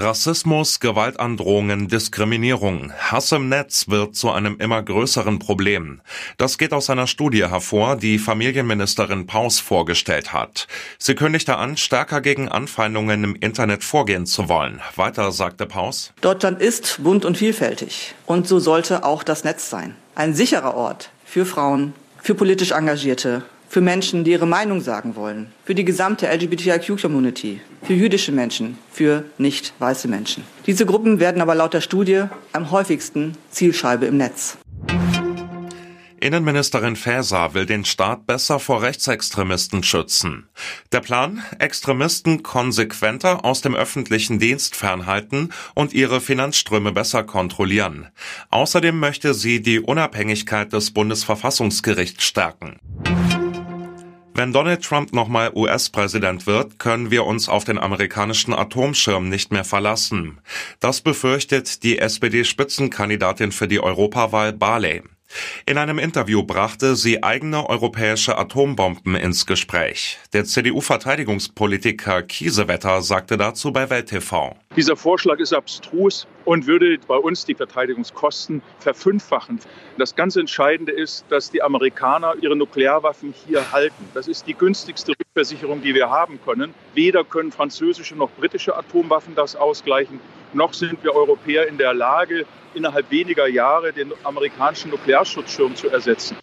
Rassismus, Gewaltandrohungen, Diskriminierung, Hass im Netz wird zu einem immer größeren Problem. Das geht aus einer Studie hervor, die Familienministerin Paus vorgestellt hat. Sie kündigte an, stärker gegen Anfeindungen im Internet vorgehen zu wollen. Weiter sagte Paus. Deutschland ist bunt und vielfältig. Und so sollte auch das Netz sein. Ein sicherer Ort für Frauen, für politisch Engagierte, für Menschen, die ihre Meinung sagen wollen, für die gesamte LGBTIQ-Community, für jüdische Menschen, für nicht weiße Menschen. Diese Gruppen werden aber laut der Studie am häufigsten Zielscheibe im Netz. Innenministerin Faeser will den Staat besser vor Rechtsextremisten schützen. Der Plan? Extremisten konsequenter aus dem öffentlichen Dienst fernhalten und ihre Finanzströme besser kontrollieren. Außerdem möchte sie die Unabhängigkeit des Bundesverfassungsgerichts stärken. Wenn Donald Trump nochmal US-Präsident wird, können wir uns auf den amerikanischen Atomschirm nicht mehr verlassen. Das befürchtet die SPD-Spitzenkandidatin für die Europawahl Barley. In einem Interview brachte sie eigene europäische Atombomben ins Gespräch. Der CDU-Verteidigungspolitiker Kiesewetter sagte dazu bei Welt TV. Dieser Vorschlag ist abstrus und würde bei uns die Verteidigungskosten verfünffachen. Das ganz Entscheidende ist, dass die Amerikaner ihre Nuklearwaffen hier halten. Das ist die günstigste Rückversicherung, die wir haben können. Weder können französische noch britische Atomwaffen das ausgleichen noch sind wir Europäer in der Lage, innerhalb weniger Jahre den amerikanischen Nuklearschutzschirm zu ersetzen.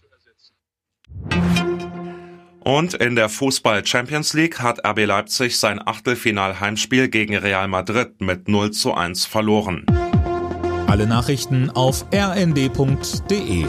Und in der Fußball Champions League hat RB Leipzig sein Achtelfinal-Heimspiel gegen Real Madrid mit 0 zu 1 verloren. Alle Nachrichten auf rnd.de